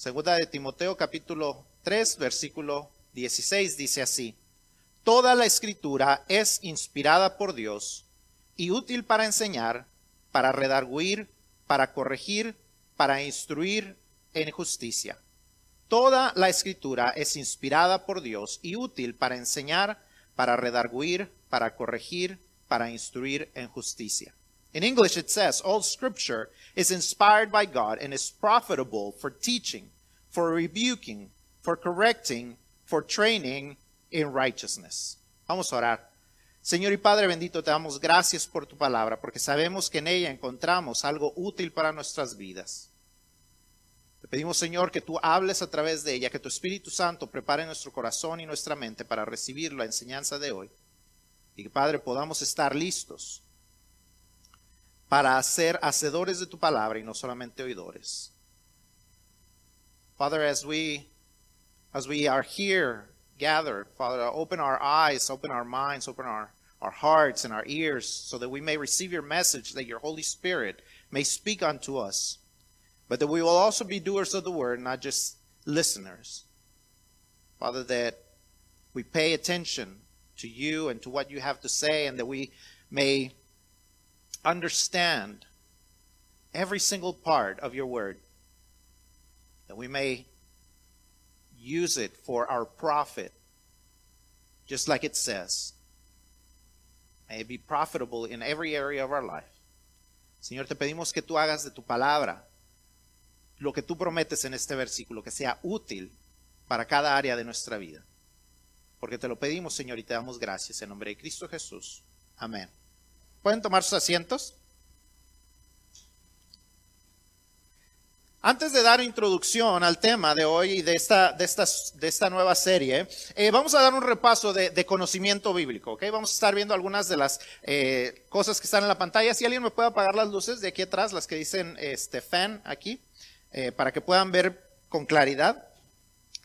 Segunda de Timoteo capítulo 3, versículo 16 dice así, Toda la escritura es inspirada por Dios y útil para enseñar, para redarguir, para corregir, para instruir en justicia. Toda la escritura es inspirada por Dios y útil para enseñar, para redarguir, para corregir, para instruir en justicia. In English it says, all scripture is inspired by God and is profitable for teaching, for rebuking, for correcting, for training in righteousness. Vamos a orar. Señor y Padre bendito, te damos gracias por tu palabra, porque sabemos que en ella encontramos algo útil para nuestras vidas. Te pedimos, Señor, que tú hables a través de ella, que tu Espíritu Santo prepare nuestro corazón y nuestra mente para recibir la enseñanza de hoy. Y que, Padre, podamos estar listos para hacer hacedores de tu palabra y no solamente oidores. Father, as we as we are here gathered, Father, open our eyes, open our minds, open our, our hearts and our ears so that we may receive your message, that your Holy Spirit may speak unto us but that we will also be doers of the word, not just listeners. Father, that we pay attention to you and to what you have to say, and that we may understand every single part of your word, that we may use it for our profit, just like it says. May it be profitable in every area of our life. Señor, te pedimos que tú hagas de tu palabra lo que tú prometes en este versículo, que sea útil para cada área de nuestra vida. Porque te lo pedimos, Señor, y te damos gracias en nombre de Cristo Jesús. Amén. ¿Pueden tomar sus asientos? Antes de dar introducción al tema de hoy y de esta, de de esta nueva serie, eh, vamos a dar un repaso de, conocimiento bíblico. ¿okay? Vamos a estar viendo algunas de las eh, cosas que están en la pantalla. Si alguien me puede apagar las luces de aquí atrás, las que dicen este, fan aquí. Eh, para que puedan ver con claridad.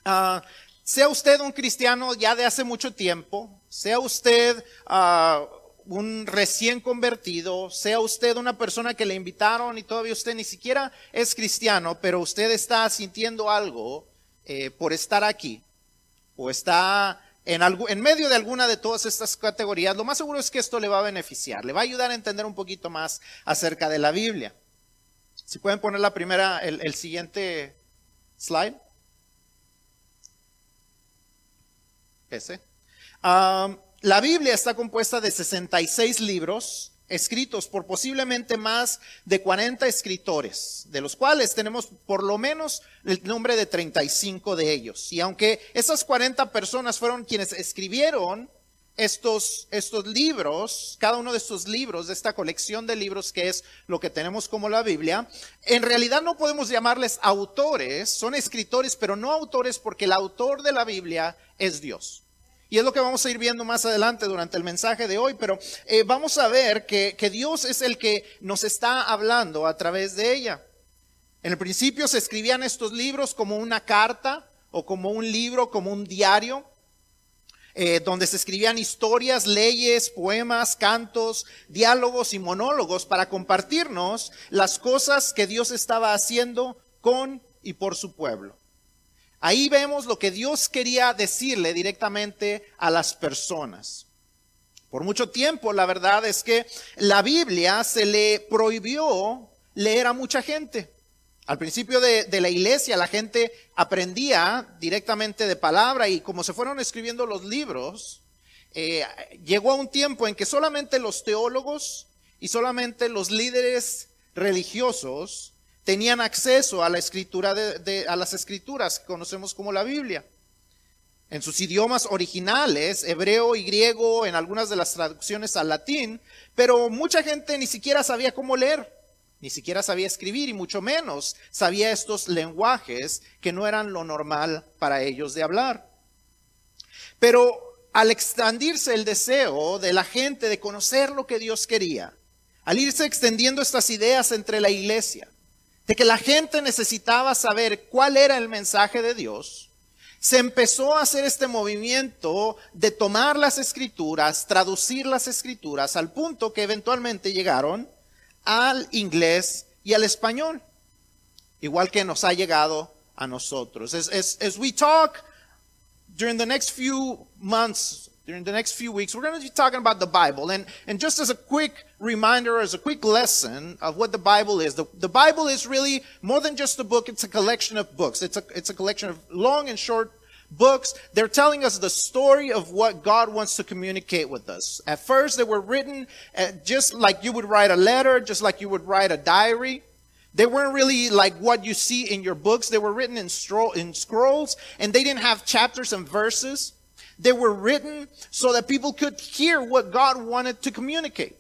Ah, sea usted un cristiano ya de hace mucho tiempo, sea usted ah, un recién convertido, sea usted una persona que le invitaron y todavía usted ni siquiera es cristiano, pero usted está sintiendo algo eh, por estar aquí o está en, en medio de alguna de todas estas categorías, lo más seguro es que esto le va a beneficiar, le va a ayudar a entender un poquito más acerca de la Biblia. Si pueden poner la primera, el, siguiente slide. Ese. La Biblia está compuesta de 66 libros escritos por posiblemente más de 40 escritores, de los cuales tenemos por lo menos el nombre de 35 de ellos. Y aunque esas 40 personas fueron quienes escribieron estos, estos libros, cada uno de estos libros, de esta colección de libros que es lo que tenemos como la Biblia, en realidad no podemos llamarles autores, son escritores, pero no autores porque el autor de la Biblia es Dios. Y es lo que vamos a ir viendo más adelante durante el mensaje de hoy, pero eh, vamos a ver que, Dios es el que nos está hablando a través de ella. En el principio se escribían estos libros como una carta o como un libro, como un diario. Eh, donde se escribían historias, leyes, poemas, cantos, diálogos y monólogos para compartirnos las cosas que Dios estaba haciendo con y por su pueblo. Ahí vemos lo que Dios quería decirle directamente a las personas. Por mucho tiempo, la verdad es que la Biblia se le prohibió leer a mucha gente. Al principio de, la iglesia la gente aprendía directamente de palabra y como se fueron escribiendo los libros, eh, llegó a un tiempo en que solamente los teólogos y solamente los líderes religiosos tenían acceso a la escritura de, las escrituras que conocemos como la Biblia. En sus idiomas originales, hebreo y griego, en algunas de las traducciones al latín, pero mucha gente ni siquiera sabía cómo leer. Ni siquiera sabía escribir y mucho menos sabía estos lenguajes que no eran lo normal para ellos de hablar. Pero al expandirse el deseo de la gente de conocer lo que Dios quería, al irse extendiendo estas ideas entre la iglesia, de que la gente necesitaba saber cuál era el mensaje de Dios, se empezó a hacer este movimiento de tomar las escrituras, traducir las escrituras, al punto que eventualmente llegaron al inglés y al español, igual que nos ha llegado a nosotros. As, as, we talk during the next few months, during the next few weeks, we're going to be talking about the Bible. And, and just as a quick reminder, as a quick lesson of what the Bible is, the, the Bible is really more than just a book, it's a collection of books. It's a, it's a collection of long and short books. They're telling us the story of what God wants to communicate with us. At first, they were written uh, just like you would write a letter, just like you would write a diary. They weren't really like what you see in your books. They were written in, stro- in scrolls and they didn't have chapters and verses. They were written so that people could hear what God wanted to communicate.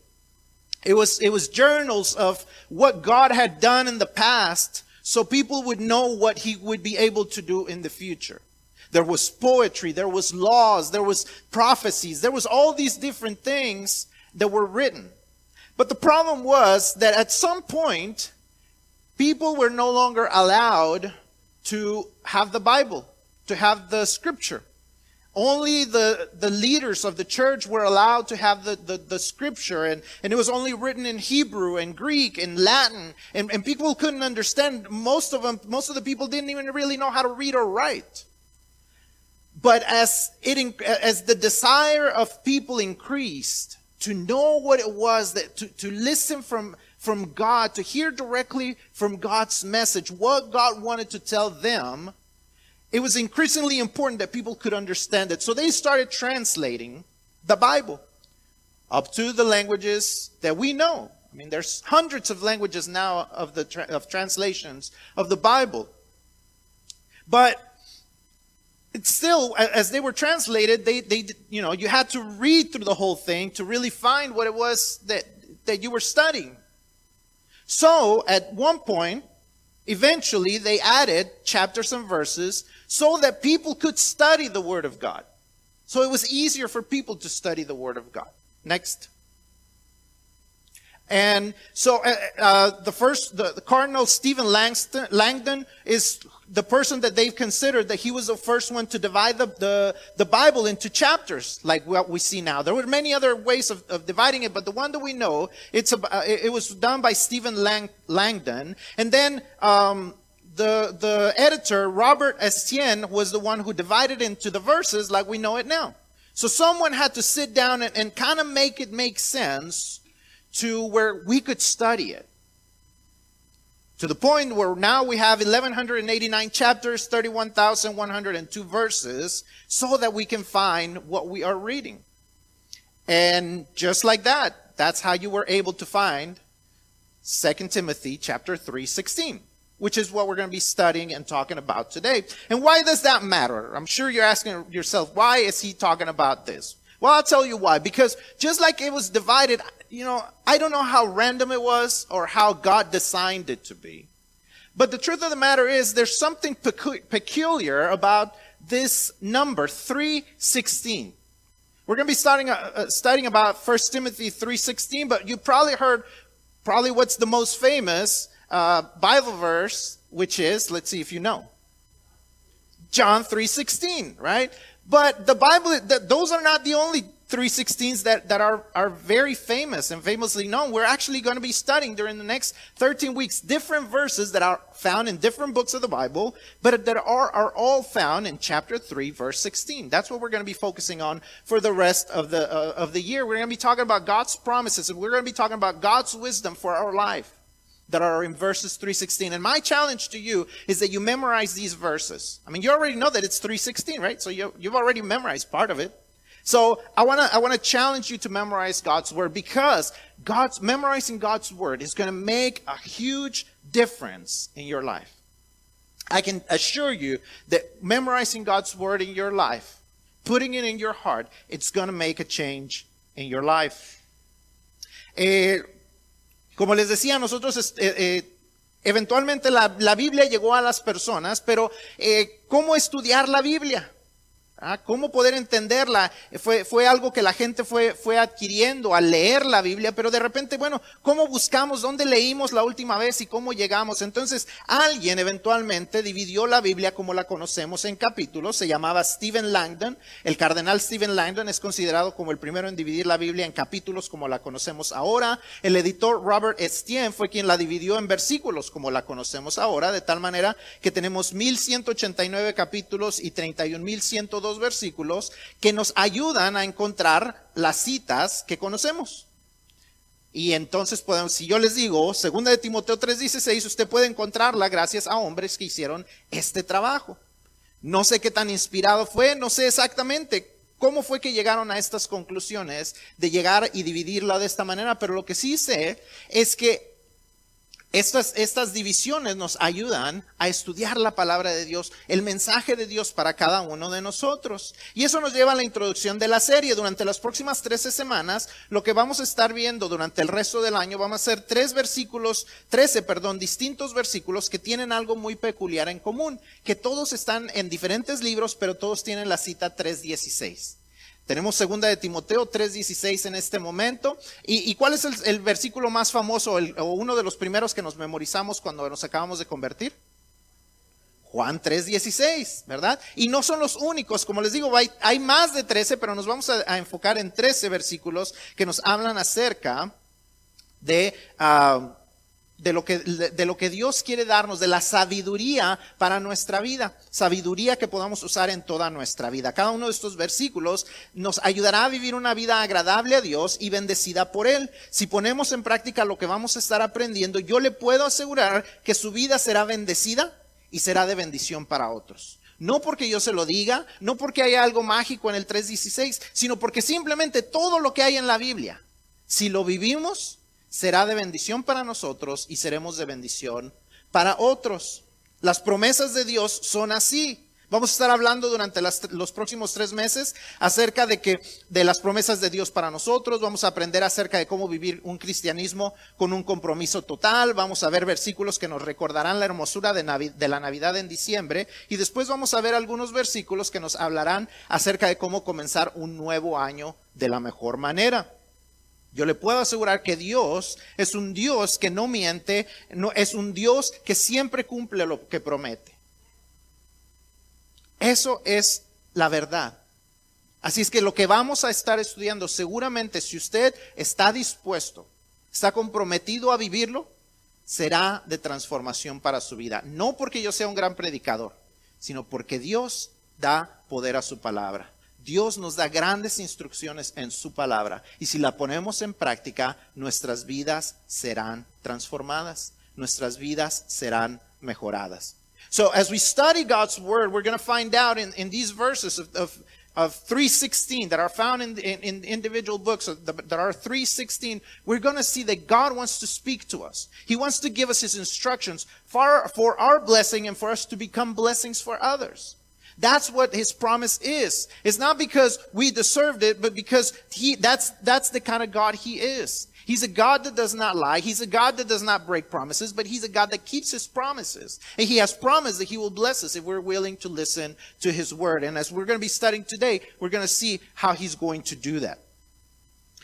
It was, it was journals of what God had done in the past so people would know what he would be able to do in the future. There was poetry, there was laws, there was prophecies, there was all these different things that were written. But the problem was that at some point, people were no longer allowed to have the Bible, to have the scripture. Only the, the leaders of the church were allowed to have the, the, the scripture, and, and it was only written in Hebrew and Greek and Latin, and, and people couldn't understand. Most of them, most of the people didn't even really know how to read or write. But as it, as the desire of people increased to know what it was that to, to listen from, from God, to hear directly from God's message, what God wanted to tell them, it was increasingly important that people could understand it. So they started translating the Bible up to the languages that we know. I mean, there's hundreds of languages now of the tra- of translations of the Bible. But it's still, as they were translated, they, they, you know, you had to read through the whole thing to really find what it was that, that you were studying. So, at one point, eventually they added chapters and verses so that people could study the Word of God. So it was easier for people to study the Word of God. Next. And so uh, uh, the first, the, the Cardinal Stephen Langston, Langdon is the person that they've considered that he was the first one to divide the, the, the Bible into chapters, like what we see now. There were many other ways of, of dividing it, but the one that we know, it's a, uh, it was done by Stephen Lang, Langdon. And then um, the, the editor, Robert Estienne, was the one who divided into the verses like we know it now. So someone had to sit down and, and kind of make it make sense to where we could study it. To the point where now we have 1189 chapters, 31,102 verses, so that we can find what we are reading. And just like that, that's how you were able to find 2 Timothy chapter 3, 16, which is what we're going to be studying and talking about today. And why does that matter? I'm sure you're asking yourself, why is he talking about this? Well, I'll tell you why. Because just like it was divided, you know, I don't know how random it was or how God designed it to be. But the truth of the matter is there's something pecu- peculiar about this number, 316. We're going to be starting, uh, uh studying about 1 Timothy 3.16, but you probably heard probably what's the most famous uh, Bible verse, which is, let's see if you know, John 3.16, right? But the Bible, those are not the only 316s that, that are, are very famous and famously known. We're actually going to be studying during the next 13 weeks different verses that are found in different books of the Bible, but that are, are all found in chapter 3, verse 16. That's what we're going to be focusing on for the rest of the, uh, of the year. We're going to be talking about God's promises and we're going to be talking about God's wisdom for our life that are in verses 316. And my challenge to you is that you memorize these verses. I mean, you already know that it's 316, right? So you, you've already memorized part of it. So I want to I want to challenge you to memorize God's word because God's memorizing God's word is going to make a huge difference in your life. I can assure you that memorizing God's word in your life, putting it in your heart, it's going to make a change in your life. Eh, Como les decía, nosotros eh, eh, eventualmente la, Biblia llegó a las personas, pero eh, ¿cómo estudiar la Biblia? ¿Ah? ¿Cómo poder entenderla? Fue, fue algo que la gente fue, fue adquiriendo al leer la Biblia, pero de repente, bueno, ¿cómo buscamos? ¿Dónde leímos la última vez y cómo llegamos? Entonces, alguien eventualmente dividió la Biblia como la conocemos en capítulos, se llamaba Stephen Langdon. El cardenal Stephen Langdon es considerado como el primero en dividir la Biblia en capítulos como la conocemos ahora. El editor Robert Estienne fue quien la dividió en versículos como la conocemos ahora, de tal manera que tenemos 1189 capítulos y 31102 dos versículos que nos ayudan a encontrar las citas que conocemos. Y entonces podemos, si yo les digo, segunda de Timoteo 3:16, usted puede encontrarla gracias a hombres que hicieron este trabajo. No sé qué tan inspirado fue, no sé exactamente cómo fue que llegaron a estas conclusiones de llegar y dividirla de esta manera, pero lo que sí sé es que estas, divisiones nos ayudan a estudiar la palabra de Dios, el mensaje de Dios para cada uno de nosotros. Y eso nos lleva a la introducción de la serie. Durante las próximas 13 semanas, lo que vamos a estar viendo durante el resto del año, vamos a hacer tres versículos, 13, perdón, distintos versículos que tienen algo muy peculiar en común, que todos están en diferentes libros, pero todos tienen la cita 316. Tenemos segunda de Timoteo 3.16 en este momento. ¿Y, cuál es el, versículo más famoso o uno de los primeros que nos memorizamos cuando nos acabamos de convertir? Juan 3.16, ¿verdad? Y no son los únicos, como les digo, hay, más de 13, pero nos vamos a, enfocar en 13 versículos que nos hablan acerca de... Ah, de lo, que, de lo que Dios quiere darnos, de la sabiduría para nuestra vida, sabiduría que podamos usar en toda nuestra vida. Cada uno de estos versículos nos ayudará a vivir una vida agradable a Dios y bendecida por Él. Si ponemos en práctica lo que vamos a estar aprendiendo, yo le puedo asegurar que su vida será bendecida y será de bendición para otros. No porque yo se lo diga, no porque haya algo mágico en el 3.16, sino porque simplemente todo lo que hay en la Biblia, si lo vivimos, será de bendición para nosotros y seremos de bendición para otros. Las promesas de Dios son así. Vamos a estar hablando durante los próximos tres meses acerca de que de las promesas de Dios para nosotros. Vamos a aprender acerca de cómo vivir un cristianismo con un compromiso total. Vamos a ver versículos que nos recordarán la hermosura de, de la Navidad en diciembre. Y después vamos a ver algunos versículos que nos hablarán acerca de cómo comenzar un nuevo año de la mejor manera. Yo le puedo asegurar que Dios es un Dios que no miente, no, es un Dios que siempre cumple lo que promete. Eso es la verdad. Así es que lo que vamos a estar estudiando, seguramente si usted está dispuesto, está comprometido a vivirlo, será de transformación para su vida. No porque yo sea un gran predicador, sino porque Dios da poder a su palabra. Dios nos da grandes instrucciones en su palabra y si la ponemos en práctica, nuestras vidas serán transformadas, nuestras vidas serán mejoradas. So as we study God's word, we're going to find out in, in these verses of, of, of 316 that are found in, in, in individual books that are 316, we're going to see that God wants to speak to us. He wants to give us his instructions for, for our blessing and for us to become blessings for others. That's what his promise is. It's not because we deserved it, but because he, that's, that's the kind of God he is. He's a God that does not lie. He's a God that does not break promises, but he's a God that keeps his promises. And he has promised that he will bless us if we're willing to listen to his word. And as we're going to be studying today, we're going to see how he's going to do that.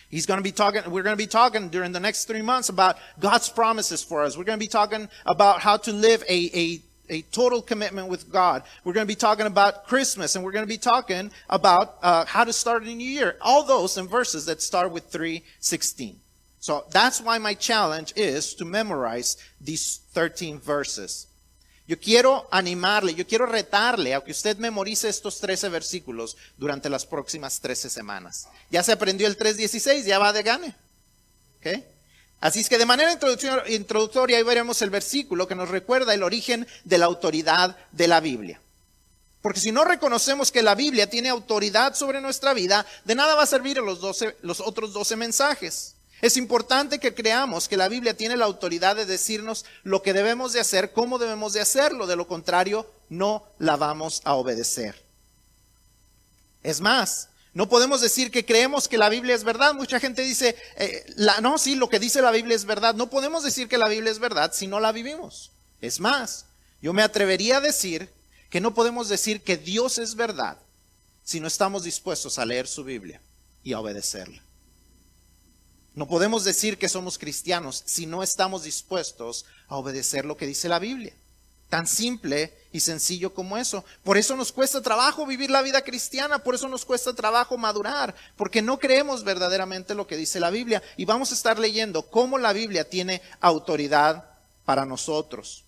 He's going to be talking, we're going to be talking during the next three months about God's promises for us. We're going to be talking about how to live a, a a total commitment with God. We're going to be talking about Christmas and we're going to be talking about uh, how to start a new year. All those in verses that start with 316. So that's why my challenge is to memorize these 13 verses. Yo quiero animarle, yo quiero retarle a que usted memorice estos 13 versículos durante las próximas 13 semanas. Ya se aprendió el 3.16, ya va de gane. ¿Okay? Así es que de manera introductoria ahí veremos el versículo que nos recuerda el origen de la autoridad de la Biblia. Porque si no reconocemos que la Biblia tiene autoridad sobre nuestra vida, de nada va a servir los, los otros 12 mensajes. Es importante que creamos que la Biblia tiene la autoridad de decirnos lo que debemos de hacer, cómo debemos de hacerlo. De lo contrario, no la vamos a obedecer. Es más, no podemos decir que creemos que la Biblia es verdad. Mucha gente dice, eh, la, no, sí, lo que dice la Biblia es verdad. No podemos decir que la Biblia es verdad si no la vivimos. Es más, yo me atrevería a decir que no podemos decir que Dios es verdad si no estamos dispuestos a leer su Biblia y a obedecerla. No podemos decir que somos cristianos si no estamos dispuestos a obedecer lo que dice la Biblia. Tan simple y sencillo como eso. Por eso nos cuesta trabajo vivir la vida cristiana, por eso nos cuesta trabajo madurar, porque no creemos verdaderamente lo que dice la Biblia. Y vamos a estar leyendo cómo la Biblia tiene autoridad para nosotros.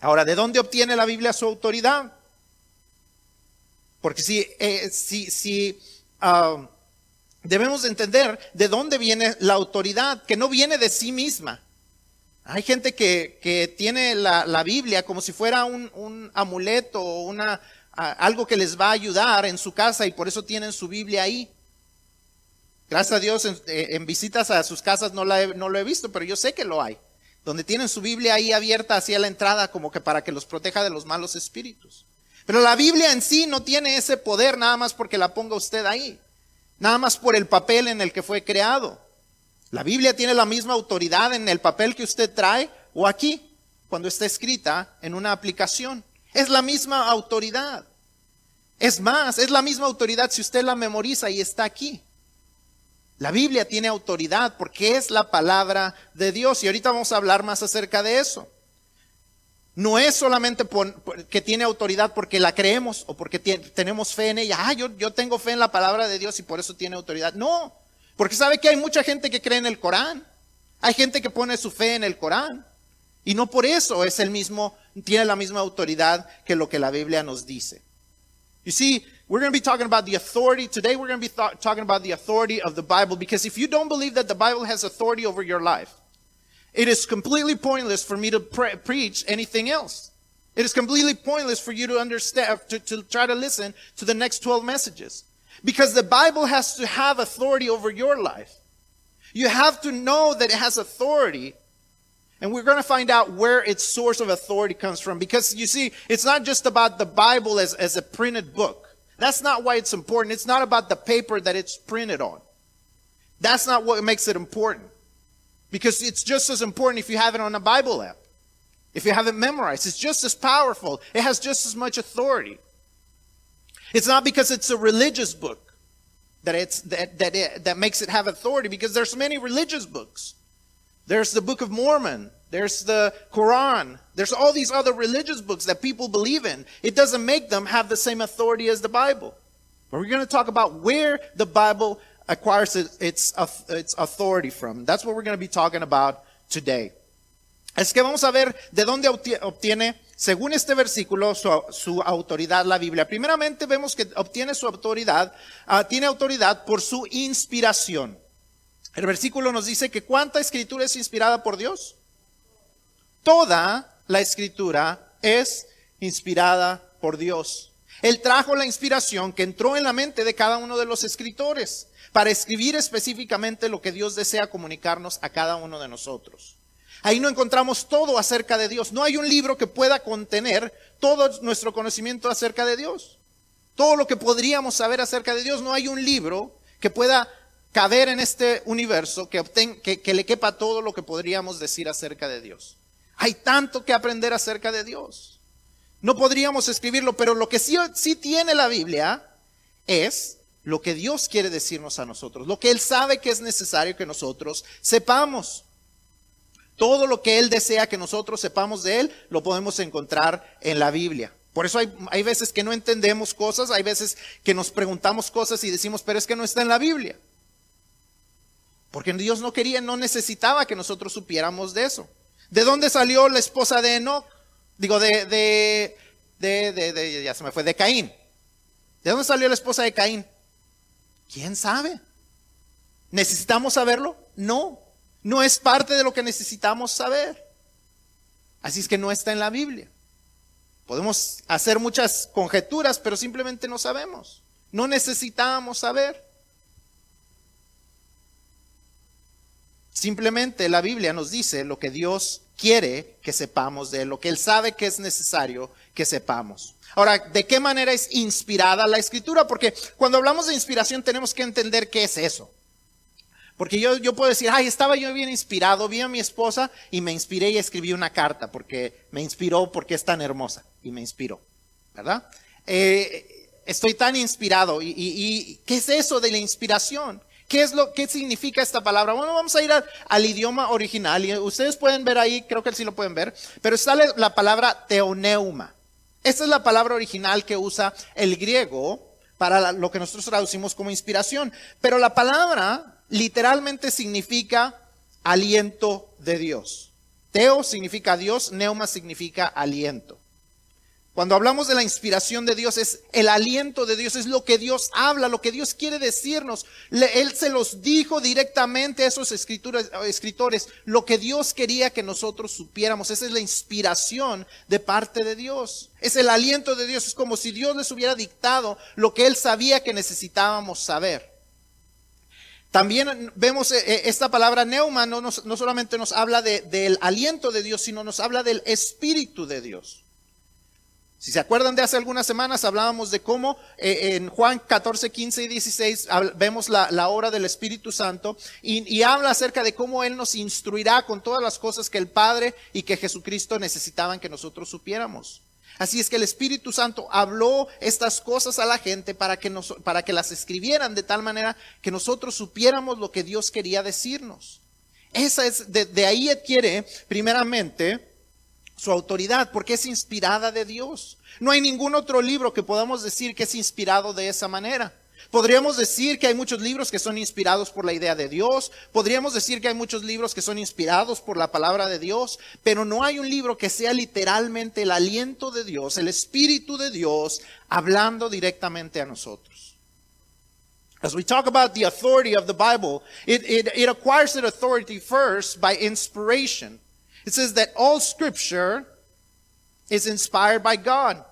Ahora, ¿de dónde obtiene la Biblia su autoridad? Porque si, eh, si, si ah, debemos entender de dónde viene la autoridad, que no viene de sí misma. Hay gente que, tiene la, Biblia como si fuera un, amuleto o una, algo que les va a ayudar en su casa y por eso tienen su Biblia ahí. Gracias a Dios en, visitas a sus casas no, no lo he visto, pero yo sé que lo hay. Donde tienen su Biblia ahí abierta hacia la entrada como que para que los proteja de los malos espíritus. Pero la Biblia en sí no tiene ese poder nada más porque la ponga usted ahí. Nada más por el papel en el que fue creado. La Biblia tiene la misma autoridad en el papel que usted trae o aquí, cuando está escrita en una aplicación. Es la misma autoridad. Es más, es la misma autoridad si usted la memoriza y está aquí. La Biblia tiene autoridad porque es la palabra de Dios y ahorita vamos a hablar más acerca de eso. No es solamente que tiene autoridad porque la creemos o porque tenemos fe en ella. Ah, yo, yo tengo fe en la palabra de Dios y por eso tiene autoridad. No, porque sabe que hay mucha gente que cree en el Corán. Hay gente que pone su fe en el Corán. Y no por eso es el mismo, tiene la misma autoridad que lo que la Biblia nos dice. You see, we're going to be talking about the authority. Today we're going to be th- talking about the authority of the Bible because if you don't believe that the Bible has authority over your life, it is completely pointless for me to pre- preach anything else. It is completely pointless for you to understand, to, to try to listen to the next 12 messages. Because the Bible has to have authority over your life. You have to know that it has authority. And we're going to find out where its source of authority comes from. Because you see, it's not just about the Bible as, as a printed book. That's not why it's important. It's not about the paper that it's printed on. That's not what makes it important. Because it's just as important if you have it on a Bible app. If you have it memorized, it's just as powerful. It has just as much authority. It's not because it's a religious book that it's that that it, that makes it have authority because there's many religious books. There's the Book of Mormon, there's the Quran, there's all these other religious books that people believe in. It doesn't make them have the same authority as the Bible. But we're going to talk about where the Bible acquires its, its authority from. That's what we're going to be talking about today. Es que vamos a ver de dónde obtiene según este versículo, su, autoridad la Biblia. Primeramente vemos que obtiene su autoridad, ah, tiene autoridad por su inspiración. El versículo nos dice que cuánta escritura es inspirada por Dios. Toda la escritura es inspirada por Dios. Él trajo la inspiración que entró en la mente de cada uno de los escritores para escribir específicamente lo que Dios desea comunicarnos a cada uno de nosotros. Ahí no encontramos todo acerca de Dios. No hay un libro que pueda contener todo nuestro conocimiento acerca de Dios. Todo lo que podríamos saber acerca de Dios. No hay un libro que pueda caber en este universo que, que, le quepa todo lo que podríamos decir acerca de Dios. Hay tanto que aprender acerca de Dios. No podríamos escribirlo, pero lo que sí, sí tiene la Biblia es lo que Dios quiere decirnos a nosotros, lo que Él sabe que es necesario que nosotros sepamos. Todo lo que Él desea que nosotros sepamos de Él, lo podemos encontrar en la Biblia. Por eso hay, hay, veces que no entendemos cosas, hay veces que nos preguntamos cosas y decimos, pero es que no está en la Biblia. Porque Dios no quería, no necesitaba que nosotros supiéramos de eso. ¿De dónde salió la esposa de Enoch? Digo, de, de, de, de, de ya se me fue, de Caín. ¿De dónde salió la esposa de Caín? ¿Quién sabe? ¿Necesitamos saberlo? No no es parte de lo que necesitamos saber. Así es que no está en la Biblia. Podemos hacer muchas conjeturas, pero simplemente no sabemos. No necesitamos saber. Simplemente la Biblia nos dice lo que Dios quiere que sepamos de él, lo que Él sabe que es necesario que sepamos. Ahora, ¿de qué manera es inspirada la escritura? Porque cuando hablamos de inspiración tenemos que entender qué es eso. Porque yo, yo puedo decir, ay, estaba yo bien inspirado, vi a mi esposa y me inspiré y escribí una carta porque me inspiró porque es tan hermosa y me inspiró, ¿verdad? Eh, estoy tan inspirado. ¿Y, y, qué es eso de la inspiración? ¿Qué es lo qué significa esta palabra? Bueno, vamos a ir al, idioma original y ustedes pueden ver ahí, creo que sí lo pueden ver, pero sale la palabra teoneuma. Esta es la palabra original que usa el griego para lo que nosotros traducimos como inspiración. Pero la palabra literalmente significa aliento de Dios. Teo significa Dios, neuma significa aliento. Cuando hablamos de la inspiración de Dios, es el aliento de Dios, es lo que Dios habla, lo que Dios quiere decirnos. él se los dijo directamente a esos escritores, lo que Dios quería que nosotros supiéramos. Esa es la inspiración de parte de Dios. Es el aliento de Dios, es como si Dios les hubiera dictado lo que Él sabía que necesitábamos saber. También vemos eh, eh, esta palabra neuma, no, solamente nos habla del aliento de Dios, sino nos habla del espíritu de Dios. Si se acuerdan de hace algunas semanas, hablábamos de cómo eh, en Juan 14, 15 y 16 vemos la, obra del Espíritu Santo y, habla acerca de cómo Él nos instruirá con todas las cosas que el Padre y que Jesucristo necesitaban que nosotros supiéramos. Así es que el Espíritu Santo habló estas cosas a la gente para que, nos, para que las escribieran de tal manera que nosotros supiéramos lo que Dios quería decirnos. Esa es, de, de ahí adquiere primeramente su autoridad, porque es inspirada de Dios. No hay ningún otro libro que podamos decir que es inspirado de esa manera. Podríamos decir que hay muchos libros que son inspirados por la idea de Dios, podríamos decir que hay muchos libros que son inspirados por la palabra de Dios, pero no hay un libro que sea literalmente el aliento de Dios, el Espíritu de Dios, hablando directamente a nosotros. As we talk about the authority of the Bible, it, it, acquires its authority first by inspiration. It says that all scripture is inspired by God.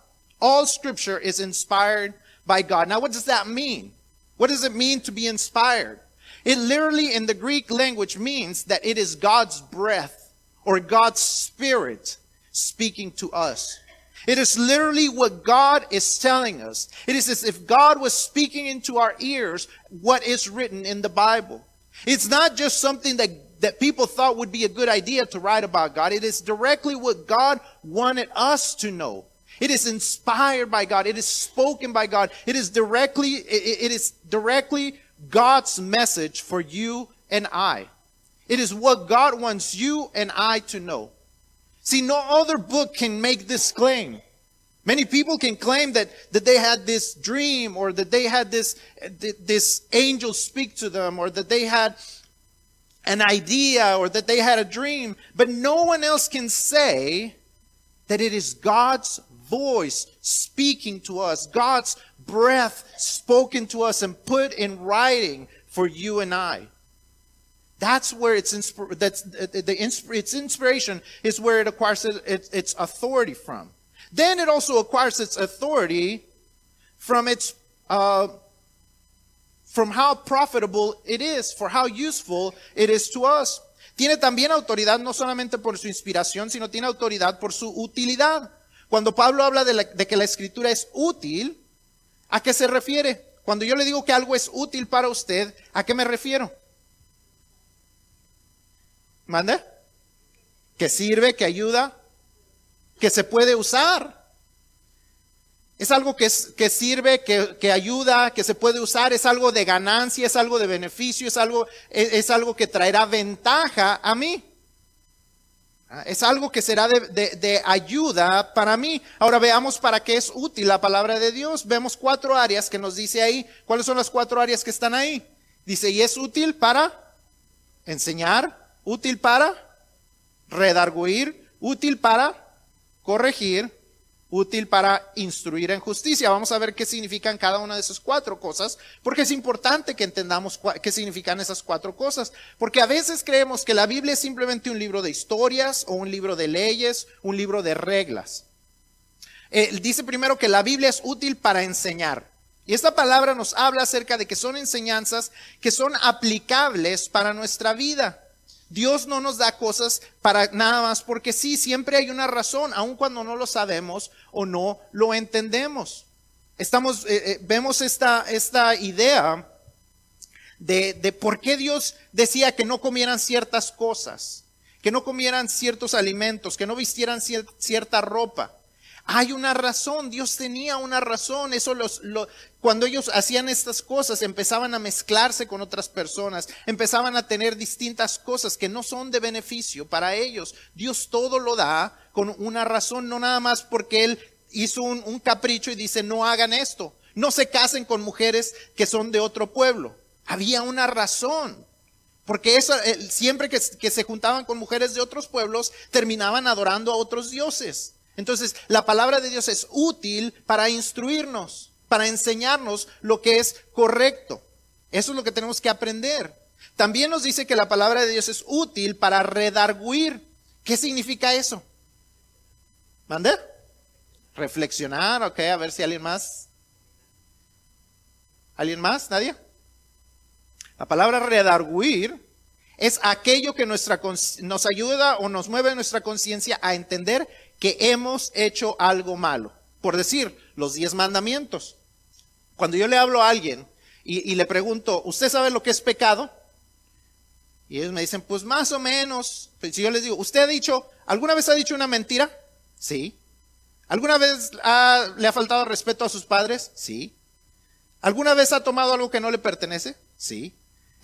All scripture is inspired by God. Now, what does that mean? What does it mean to be inspired? It literally in the Greek language means that it is God's breath or God's spirit speaking to us. It is literally what God is telling us. It is as if God was speaking into our ears what is written in the Bible. It's not just something that that people thought would be a good idea to write about God. It is directly what God wanted us to know. It is inspired by God. It is spoken by God. It is directly, it is directly God's message for you and I. It is what God wants you and I to know. See, no other book can make this claim. Many people can claim that, that they had this dream or that they had this, this angel speak to them or that they had an idea or that they had a dream, but no one else can say that it is God's voice speaking to us, God's breath spoken to us and put in writing for you and I. That's where it's insp- that's the insp- its inspiration is where it acquires its, its authority from. Then it also acquires its authority from its uh, from how profitable it is, for how useful it is to us. Tiene también autoridad no solamente por su inspiración, sino tiene autoridad por su utilidad. Cuando Pablo habla de, de, que la escritura es útil, ¿a qué se refiere? Cuando yo le digo que algo es útil para usted, ¿a qué me refiero? ¿Manda? Que sirve, que ayuda, que se puede usar. Es algo que, que sirve, que, que, ayuda, que se puede usar, es algo de ganancia, es algo de beneficio, es algo, es, algo que traerá ventaja a mí. Ah, es algo que será de, ayuda para mí. Ahora veamos para qué es útil la palabra de Dios. Vemos cuatro áreas que nos dice ahí. ¿Cuáles son las cuatro áreas que están ahí? Dice, y es útil para enseñar, útil para redarguir, útil para corregir, útil para instruir en justicia. Vamos a ver qué significan cada una de esas cuatro cosas, porque es importante que entendamos qué significan esas cuatro cosas, porque a veces creemos que la Biblia es simplemente un libro de historias o un libro de leyes, un libro de reglas. Eh, dice primero que la Biblia es útil para enseñar. Y esta palabra nos habla acerca de que son enseñanzas que son aplicables para nuestra vida. Dios no nos da cosas para nada más porque sí, siempre hay una razón, aun cuando no lo sabemos o no lo entendemos. Estamos, eh, eh, vemos esta, esta idea de, de por qué Dios decía que no comieran ciertas cosas, que no comieran ciertos alimentos, que no vistieran cierta ropa. Hay una razón, Dios tenía una razón. Eso los, cuando ellos hacían estas cosas, empezaban a mezclarse con otras personas, empezaban a tener distintas cosas que no son de beneficio para ellos. Dios todo lo da con una razón, no nada más porque Él hizo un, un capricho y dice, no hagan esto, no se casen con mujeres que son de otro pueblo. Había una razón. Porque eso, eh, siempre que, que se juntaban con mujeres de otros pueblos, terminaban adorando a otros dioses. Entonces, la palabra de Dios es útil para instruirnos, para enseñarnos lo que es correcto. Eso es lo que tenemos que aprender. También nos dice que la palabra de Dios es útil para redarguir. ¿Qué significa eso? ¿Mande? Reflexionar, ok, a ver si alguien más. ¿Alguien más? ¿Nadie? La palabra redarguir es aquello que nuestra, nos ayuda o nos mueve nuestra conciencia a entender que hemos hecho algo malo. Por decir, los diez mandamientos. Cuando yo le hablo a alguien y, le pregunto, ¿usted sabe lo que es pecado? Y ellos me dicen, pues más o menos. Si yo les digo, ¿usted ha dicho, alguna vez ha dicho una mentira? Sí. ¿Alguna vez le ha faltado respeto a sus padres? Sí. ¿Alguna vez ha tomado algo que no le pertenece? Sí.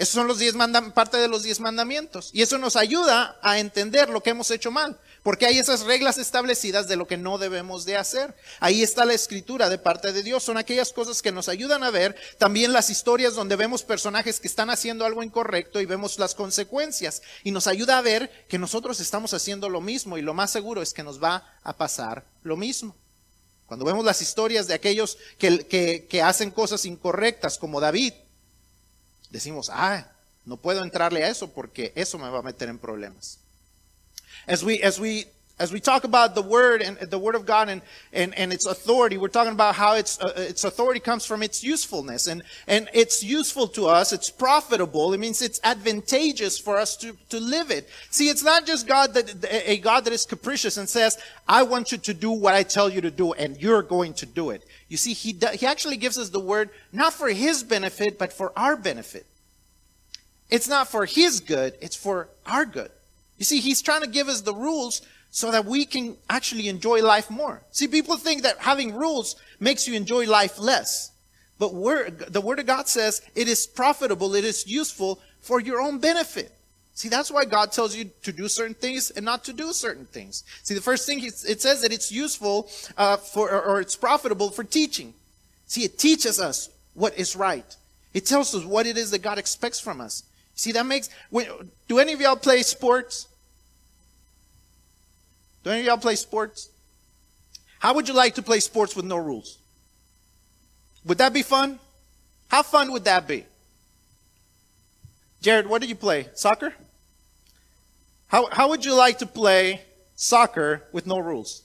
Esos son los diez parte de los diez mandamientos. Y eso nos ayuda a entender lo que hemos hecho mal. Porque hay esas reglas establecidas de lo que no debemos de hacer. Ahí está la escritura de parte de Dios. Son aquellas cosas que nos ayudan a ver también las historias donde vemos personajes que están haciendo algo incorrecto y vemos las consecuencias. Y nos ayuda a ver que nosotros estamos haciendo lo mismo y lo más seguro es que nos va a pasar lo mismo. Cuando vemos las historias de aquellos que, que, que hacen cosas incorrectas como David, decimos, ah, no puedo entrarle a eso porque eso me va a meter en problemas. As we, as we, as we talk about the word and the word of God and, and, and its authority, we're talking about how its, uh, its authority comes from its usefulness and, and it's useful to us. It's profitable. It means it's advantageous for us to, to live it. See, it's not just God that, a God that is capricious and says, I want you to do what I tell you to do and you're going to do it. You see, he, he actually gives us the word not for his benefit, but for our benefit. It's not for his good, it's for our good. You see, he's trying to give us the rules so that we can actually enjoy life more. See, people think that having rules makes you enjoy life less. But word, the Word of God says it is profitable, it is useful for your own benefit. See, that's why God tells you to do certain things and not to do certain things. See, the first thing it says that it's useful uh, for, or it's profitable for teaching. See, it teaches us what is right. It tells us what it is that God expects from us. See, that makes. Do any of y'all play sports? Do any of y'all play sports? How would you like to play sports with no rules? Would that be fun? How fun would that be? Jared, what do you play? Soccer? How, how would you like to play soccer with no rules?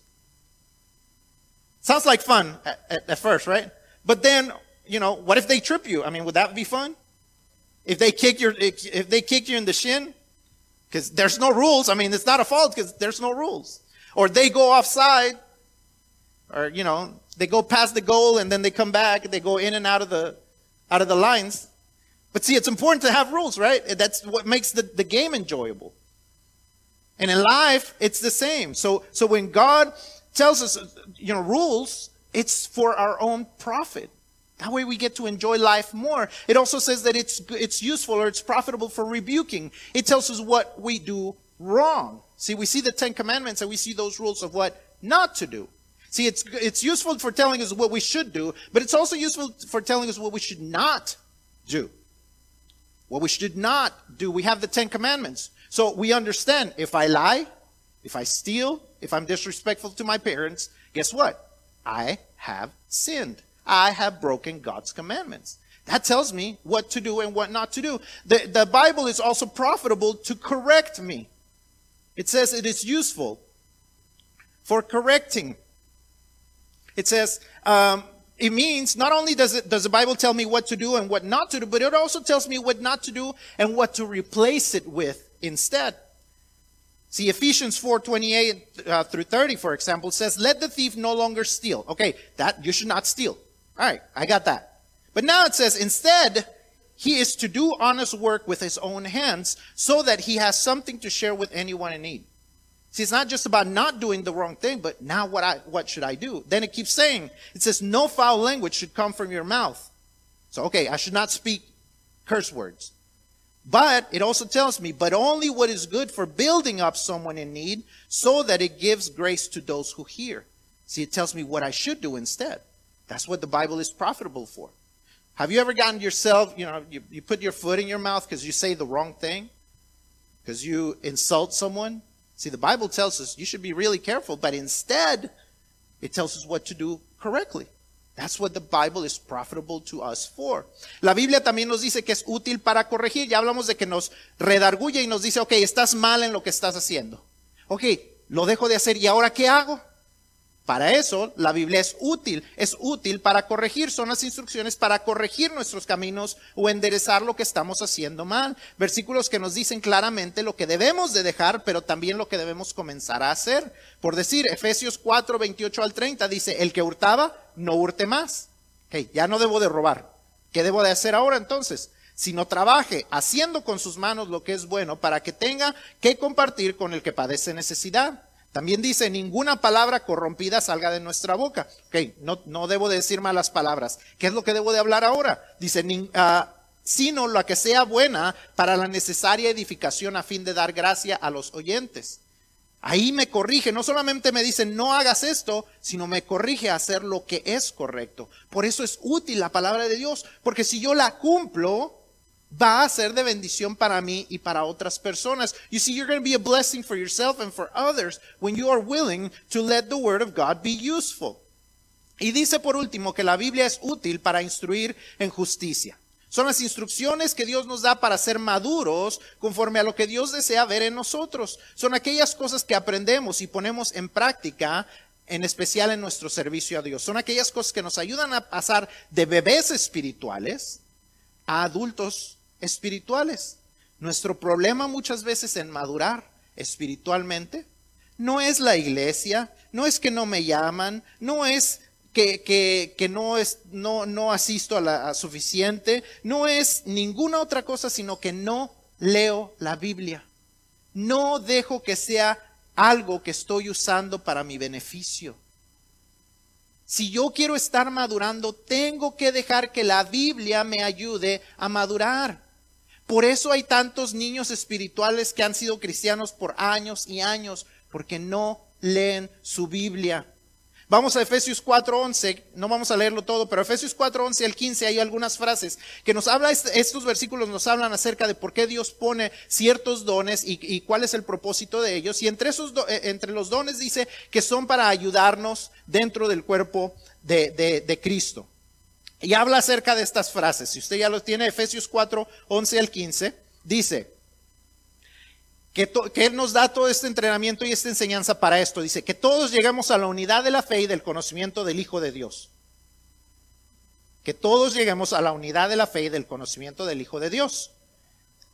Sounds like fun at, at, at, first, right? But then, you know, what if they trip you? I mean, would that be fun? If they kick your, if they kick you in the shin, because there's no rules. I mean, it's not a fault because there's no rules. Or they go offside, or you know, they go past the goal and then they come back. And they go in and out of the, out of the lines. But see, it's important to have rules, right? That's what makes the, the game enjoyable. And in life, it's the same. So, so when God tells us, you know, rules, it's for our own profit. That way we get to enjoy life more. It also says that it's, it's useful or it's profitable for rebuking. It tells us what we do wrong. See, we see the Ten Commandments and we see those rules of what not to do. See, it's, it's useful for telling us what we should do, but it's also useful for telling us what we should not do. What we should not do. We have the Ten Commandments. So we understand if I lie, if I steal, if I'm disrespectful to my parents, guess what? I have sinned. I have broken God's commandments. That tells me what to do and what not to do. The, the Bible is also profitable to correct me. It says it is useful for correcting. It says, um, it means not only does it, does the Bible tell me what to do and what not to do, but it also tells me what not to do and what to replace it with instead. See, Ephesians 4 28 uh, through 30, for example, says, Let the thief no longer steal. Okay, that you should not steal. All right, I got that. But now it says, Instead, he is to do honest work with his own hands so that he has something to share with anyone in need. See, it's not just about not doing the wrong thing, but now what I what should I do? Then it keeps saying, it says, no foul language should come from your mouth. So okay, I should not speak curse words. But it also tells me, but only what is good for building up someone in need, so that it gives grace to those who hear. See, it tells me what I should do instead. That's what the Bible is profitable for. Have you ever gotten yourself, you know, you, you put your foot in your mouth because you say the wrong thing? Because you insult someone? See, the Bible tells us you should be really careful, but instead, it tells us what to do correctly. That's what the Bible is profitable to us for. La Biblia también nos dice que es útil para corregir. Ya hablamos de que nos redarguye y nos dice, ok, estás mal en lo que estás haciendo. Ok, lo dejo de hacer y ahora ¿qué hago? Para eso la Biblia es útil, es útil para corregir, son las instrucciones para corregir nuestros caminos o enderezar lo que estamos haciendo mal. Versículos que nos dicen claramente lo que debemos de dejar, pero también lo que debemos comenzar a hacer. Por decir, Efesios 4, 28 al 30 dice, el que hurtaba, no hurte más. Okay, ya no debo de robar. ¿Qué debo de hacer ahora entonces? Sino trabaje haciendo con sus manos lo que es bueno para que tenga que compartir con el que padece necesidad. También dice, ninguna palabra corrompida salga de nuestra boca. Ok, no, no debo decir malas palabras. ¿Qué es lo que debo de hablar ahora? Dice, uh, sino la que sea buena para la necesaria edificación a fin de dar gracia a los oyentes. Ahí me corrige, no solamente me dice no hagas esto, sino me corrige a hacer lo que es correcto. Por eso es útil la palabra de Dios, porque si yo la cumplo, va a ser de bendición para mí y para otras personas. You see, you're going to be a blessing for yourself and for others when you are willing to let the word of God be useful. Y dice por último que la Biblia es útil para instruir en justicia. Son las instrucciones que Dios nos da para ser maduros conforme a lo que Dios desea ver en nosotros. Son aquellas cosas que aprendemos y ponemos en práctica, en especial en nuestro servicio a Dios. Son aquellas cosas que nos ayudan a pasar de bebés espirituales a adultos espirituales. Nuestro problema muchas veces en madurar espiritualmente no es la iglesia, no es que no me llaman, no es que, que, no, es, no, no asisto a la suficiente, no es ninguna otra cosa, sino que no leo la Biblia. No dejo que sea algo que estoy usando para mi beneficio. Si yo quiero estar madurando, tengo que dejar que la Biblia me ayude a madurar. Por eso hay tantos niños espirituales que han sido cristianos por años y años, porque no leen su Biblia. Vamos a Efesios 4:11, no vamos a leerlo todo, pero Efesios 4:11 al 15 hay algunas frases que nos habla, estos versículos nos hablan acerca de por qué Dios pone ciertos dones y, cuál es el propósito de ellos. Y entre, esos, eh, entre los dones dice que son para ayudarnos dentro del cuerpo de, de Cristo. Y habla acerca de estas frases. Si usted ya lo tiene, Efesios 4:11 al 15, dice, que, Él nos da todo este entrenamiento y esta enseñanza para esto. Dice, que todos llegamos a la unidad de la fe y del conocimiento del Hijo de Dios. Que todos lleguemos a la unidad de la fe y del conocimiento del Hijo de Dios.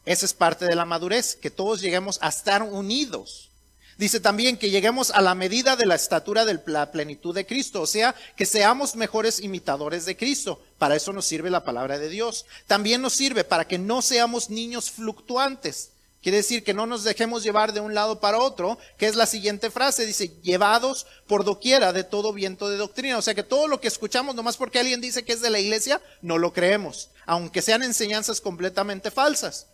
Esa es parte de la madurez, que todos lleguemos a estar unidos. Dice también que lleguemos a la medida de la estatura de la plenitud de Cristo, o sea, que seamos mejores imitadores de Cristo. Para eso nos sirve la palabra de Dios. También nos sirve para que no seamos niños fluctuantes Quiere decir que no nos dejemos llevar de un lado para otro, que es la siguiente frase, dice, llevados por doquiera de todo viento de doctrina. O sea que todo lo que escuchamos, nomás porque alguien dice que es de la iglesia, no lo creemos, aunque sean enseñanzas completamente falsas.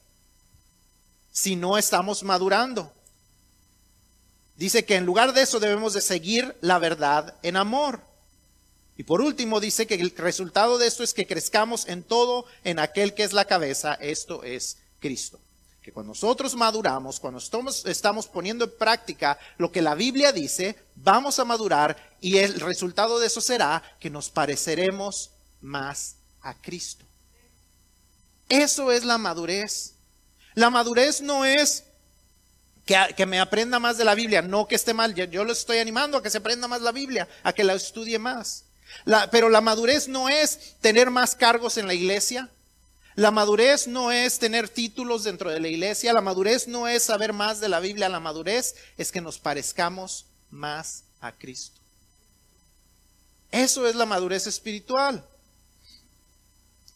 Si no estamos madurando. Dice que en lugar de eso debemos de seguir la verdad en amor. Y por último dice que el resultado de esto es que crezcamos en todo en aquel que es la cabeza, esto es Cristo que cuando nosotros maduramos, cuando estamos, poniendo en práctica lo que la Biblia dice, vamos a madurar y el resultado de eso será que nos pareceremos más a Cristo. Eso es la madurez. La madurez no es que, me aprenda más de la Biblia, no que esté mal. Yo, yo lo estoy animando a que se aprenda más la Biblia, a que la estudie más. Pero la madurez no es tener más cargos en la iglesia. La madurez no es tener títulos dentro de la iglesia, la madurez no es saber más de la Biblia, la madurez es que nos parezcamos más a Cristo. Eso es la madurez espiritual.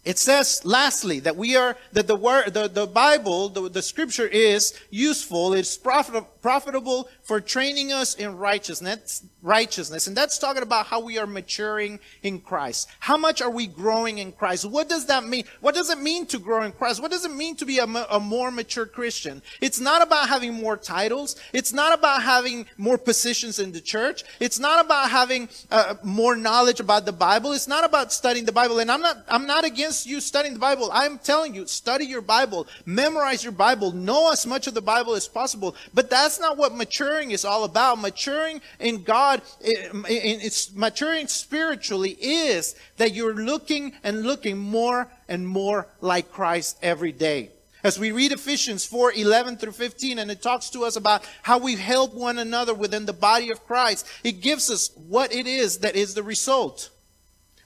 It says, lastly, that we are, that the word, the, the Bible, the, the scripture is useful, it's profit, profitable for training us in righteousness, righteousness. And that's talking about how we are maturing in Christ. How much are we growing in Christ? What does that mean? What does it mean to grow in Christ? What does it mean to be a, a more mature Christian? It's not about having more titles. It's not about having more positions in the church. It's not about having uh, more knowledge about the Bible. It's not about studying the Bible. And I'm not, I'm not against you studying the Bible. I'm telling you, study your Bible, memorize your Bible, know as much of the Bible as possible. But that's not what maturing is all about. Maturing in God, it's maturing spiritually is that you're looking and looking more and more like Christ every day. As we read Ephesians 4 11 through 15, and it talks to us about how we help one another within the body of Christ, it gives us what it is that is the result.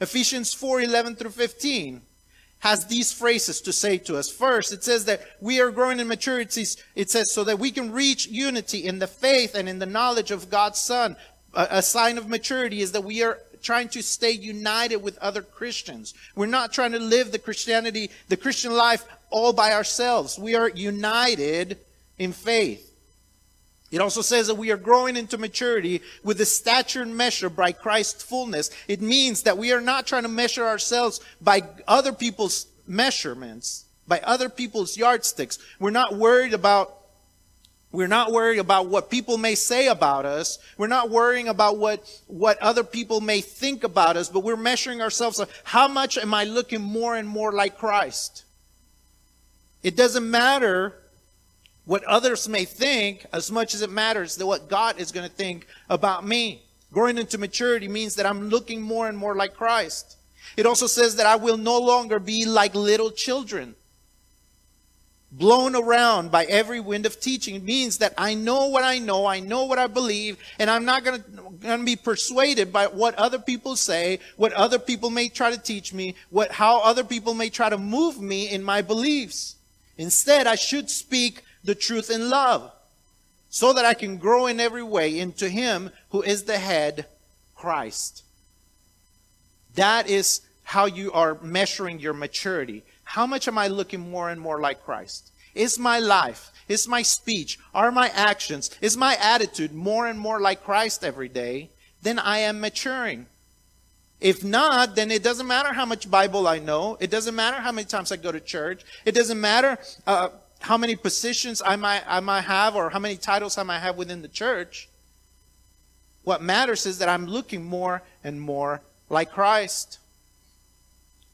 Ephesians 4 11 through 15 has these phrases to say to us. First, it says that we are growing in maturity. It says so that we can reach unity in the faith and in the knowledge of God's Son. A, a sign of maturity is that we are trying to stay united with other Christians. We're not trying to live the Christianity, the Christian life all by ourselves. We are united in faith. It also says that we are growing into maturity with the stature and measure by Christ's fullness. It means that we are not trying to measure ourselves by other people's measurements, by other people's yardsticks. We're not worried about we're not worried about what people may say about us. We're not worrying about what, what other people may think about us, but we're measuring ourselves. How much am I looking more and more like Christ? It doesn't matter what others may think as much as it matters that what God is going to think about me. Growing into maturity means that I'm looking more and more like Christ. It also says that I will no longer be like little children, blown around by every wind of teaching. It means that I know what I know, I know what I believe, and I'm not going to be persuaded by what other people say, what other people may try to teach me, what how other people may try to move me in my beliefs. Instead, I should speak the truth in love, so that I can grow in every way into Him who is the head, Christ. That is how you are measuring your maturity. How much am I looking more and more like Christ? Is my life, is my speech, are my actions, is my attitude more and more like Christ every day? Then I am maturing. If not, then it doesn't matter how much Bible I know. It doesn't matter how many times I go to church. It doesn't matter uh, how many positions I might, have or how many titles I might have within the church. What matters is that I'm looking more and more like Christ.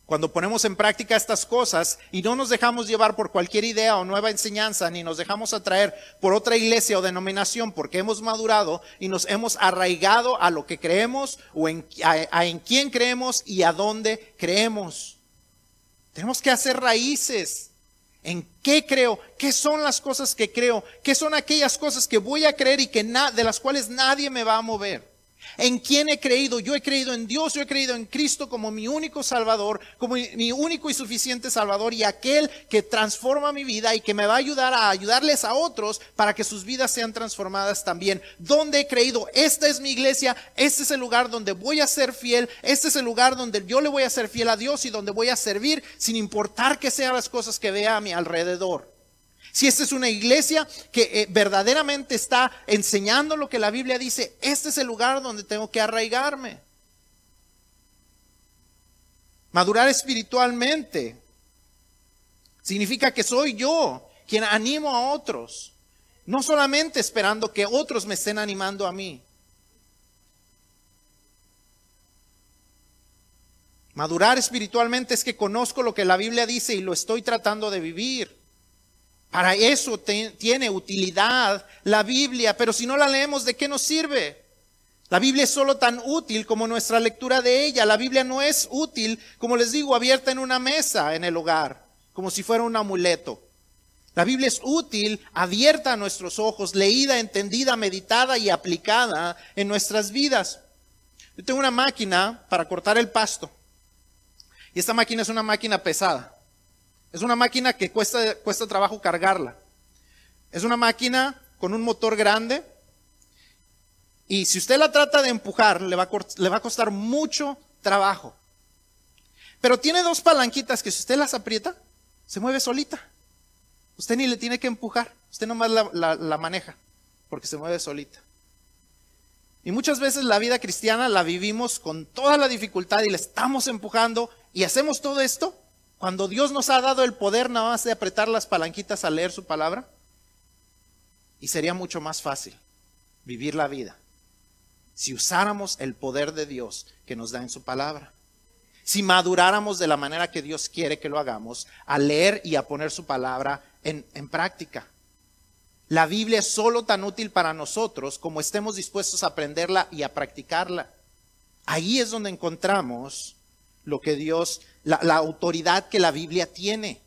Cuando ponemos en práctica estas cosas y no nos dejamos llevar por cualquier idea o nueva enseñanza, ni nos dejamos atraer por otra iglesia o denominación porque hemos madurado y nos hemos arraigado a lo que creemos o en, a en quién creemos y a dónde creemos. Tenemos que hacer raíces. ¿En qué creo? ¿Qué son las cosas que creo? ¿Qué son aquellas cosas que voy a creer y que de las cuales nadie me va a mover? ¿En quién he creído? Yo he creído en Dios, yo he creído en Cristo como mi único Salvador, como mi único y suficiente Salvador y aquel que transforma mi vida y que me va a ayudar a ayudarles a otros para que sus vidas sean transformadas también. ¿Dónde he creído? Esta es mi iglesia, este es el lugar donde voy a ser fiel, este es el lugar donde yo le voy a ser fiel a Dios y donde voy a servir sin importar que sean las cosas que vea a mi alrededor. Si esta es una iglesia que eh, verdaderamente está enseñando lo que la Biblia dice, este es el lugar donde tengo que arraigarme. Madurar espiritualmente significa que soy yo quien animo a otros, no solamente esperando que otros me estén animando a mí. Madurar espiritualmente es que conozco lo que la Biblia dice y lo estoy tratando de vivir. Para eso tiene utilidad la Biblia, pero si no la leemos, ¿de qué nos sirve? La Biblia es solo tan útil como nuestra lectura de ella. La Biblia no es útil, como les digo, abierta en una mesa en el hogar, como si fuera un amuleto. La Biblia es útil, abierta a nuestros ojos, leída, entendida, meditada y aplicada en nuestras vidas. Yo tengo una máquina para cortar el pasto. Y esta máquina es una máquina pesada. Es una máquina que cuesta, trabajo cargarla. Es una máquina con un motor grande. Y si usted la trata de empujar, le va a, costar mucho trabajo. Pero tiene dos palanquitas que si usted las aprieta, se mueve solita. Usted ni le tiene que empujar, usted nomás la, la maneja, porque se mueve solita. Y muchas veces la vida cristiana la vivimos con toda la dificultad y le estamos empujando y hacemos todo esto cuando Dios nos ha dado el poder nada más de apretar las palanquitas a leer su palabra. Y sería mucho más fácil vivir la vida si usáramos el poder de Dios que nos da en su palabra. Si maduráramos de la manera que Dios quiere que lo hagamos, a leer y a poner su palabra en, en práctica. La Biblia es solo tan útil para nosotros como estemos dispuestos a aprenderla y a practicarla. Ahí es donde encontramos lo que Dios, la, la, autoridad que la Biblia tiene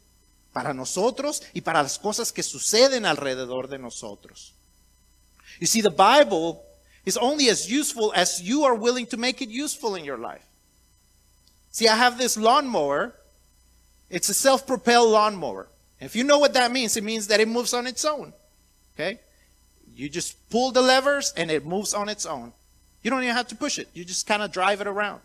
para nosotros y para las cosas que suceden alrededor de nosotros. You see, the Bible is only as useful as you are willing to make it useful in your life. See, I have this lawnmower. It's a self-propelled lawnmower. If you know what that means, it means that it moves on its own. Okay? You just pull the levers and it moves on its own. You don't even have to push it. You just kind of drive it around.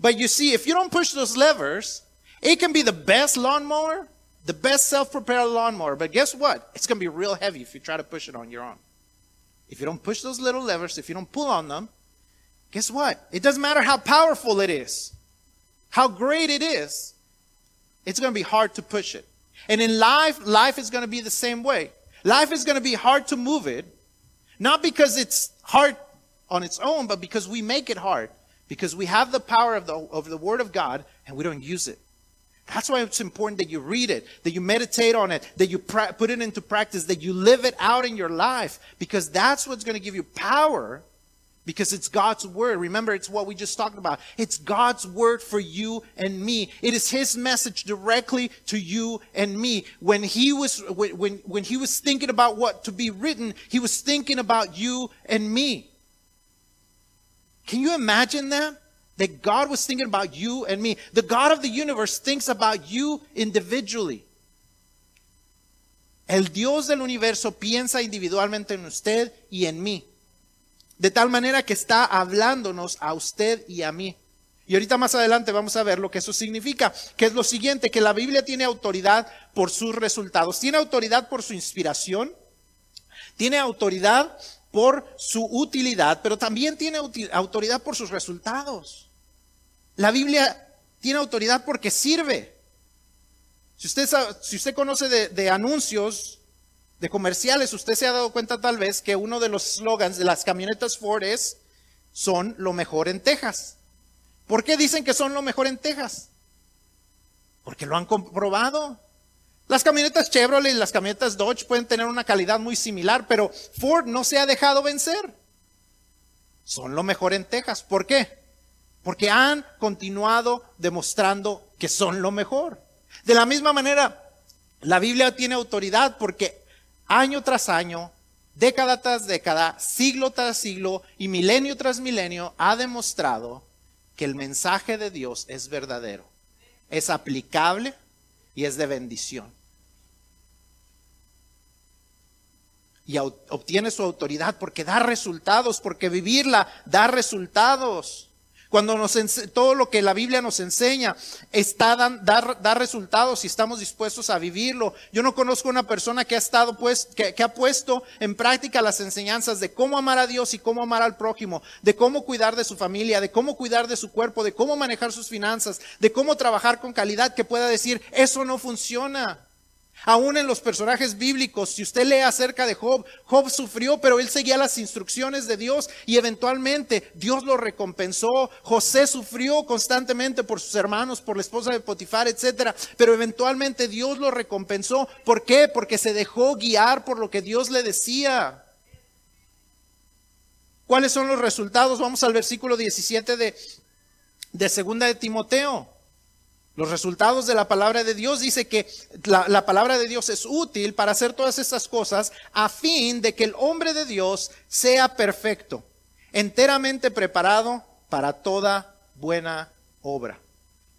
But you see, if you don't push those levers, it can be the best lawnmower, the best self-propelled lawnmower. But guess what? It's going to be real heavy if you try to push it on your own. If you don't push those little levers, if you don't pull on them, guess what? It doesn't matter how powerful it is, how great it is, it's going to be hard to push it. And in life, life is going to be the same way. Life is going to be hard to move it, not because it's hard on its own, but because we make it hard. Because we have the power of the, of the Word of God and we don't use it. That's why it's important that you read it, that you meditate on it, that you pra- put it into practice, that you live it out in your life, because that's what's going to give you power because it's God's word. Remember, it's what we just talked about. It's God's word for you and me. It is His message directly to you and me. When He was, when, when He was thinking about what to be written, He was thinking about you and me. Can you imagine that? That God was thinking about you and me. The God of the universe thinks about you individually. El Dios del universo piensa individualmente en usted y en mí. De tal manera que está hablándonos a usted y a mí. Y ahorita más adelante vamos a ver lo que eso significa, que es lo siguiente, que la Biblia tiene autoridad por sus resultados, tiene autoridad por su inspiración, tiene autoridad por su utilidad, pero también tiene autoridad por sus resultados. La Biblia tiene autoridad porque sirve. Si usted, si usted conoce de, de anuncios de comerciales, usted se ha dado cuenta tal vez que uno de los slogans de las camionetas Ford es, son lo mejor en Texas. ¿Por qué dicen que son lo mejor en Texas? Porque lo han comprobado. Las camionetas Chevrolet y las camionetas Dodge pueden tener una calidad muy similar, pero Ford no se ha dejado vencer. Son lo mejor en Texas. ¿Por qué? Porque han continuado demostrando que son lo mejor. De la misma manera, la Biblia tiene autoridad porque año tras año, década tras década, siglo tras siglo y milenio tras milenio, ha demostrado que el mensaje de Dios es verdadero, es aplicable y es de bendición. Y obtiene su autoridad porque da resultados, porque vivirla da resultados. Cuando nos todo lo que la Biblia nos enseña está dan, da, resultados si estamos dispuestos a vivirlo. Yo no conozco una persona que ha estado pues, que, que ha puesto en práctica las enseñanzas de cómo amar a Dios y cómo amar al prójimo, de cómo cuidar de su familia, de cómo cuidar de su cuerpo, de cómo manejar sus finanzas, de cómo trabajar con calidad, que pueda decir, eso no funciona. Aún en los personajes bíblicos, si usted lee acerca de Job, Job sufrió, pero él seguía las instrucciones de Dios y eventualmente Dios lo recompensó. José sufrió constantemente por sus hermanos, por la esposa de Potifar, etcétera, pero eventualmente Dios lo recompensó. ¿Por qué? Porque se dejó guiar por lo que Dios le decía. ¿Cuáles son los resultados? Vamos al versículo 17 de, de segunda de Timoteo. Los resultados de la palabra de Dios dice que la, palabra de Dios es útil para hacer todas estas cosas a fin de que el hombre de Dios sea perfecto, enteramente preparado para toda buena obra.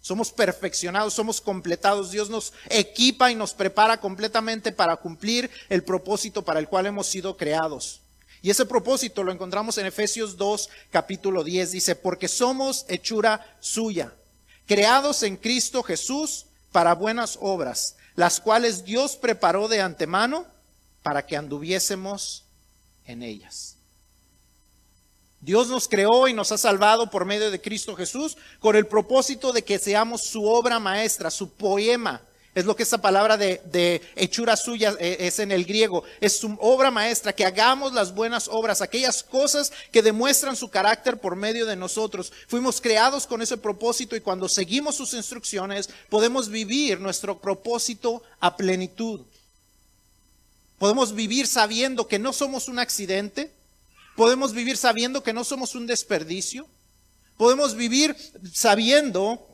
Somos perfeccionados, somos completados. Dios nos equipa y nos prepara completamente para cumplir el propósito para el cual hemos sido creados. Y ese propósito lo encontramos en Efesios 2, capítulo 10. Dice, porque somos hechura suya creados en Cristo Jesús para buenas obras, las cuales Dios preparó de antemano para que anduviésemos en ellas. Dios nos creó y nos ha salvado por medio de Cristo Jesús con el propósito de que seamos su obra maestra, su poema, es lo que esa palabra de, hechura suya eh, es en el griego. Es su obra maestra, que hagamos las buenas obras, aquellas cosas que demuestran su carácter por medio de nosotros. Fuimos creados con ese propósito y cuando seguimos sus instrucciones podemos vivir nuestro propósito a plenitud. Podemos vivir sabiendo que no somos un accidente. Podemos vivir sabiendo que no somos un desperdicio. Podemos vivir sabiendo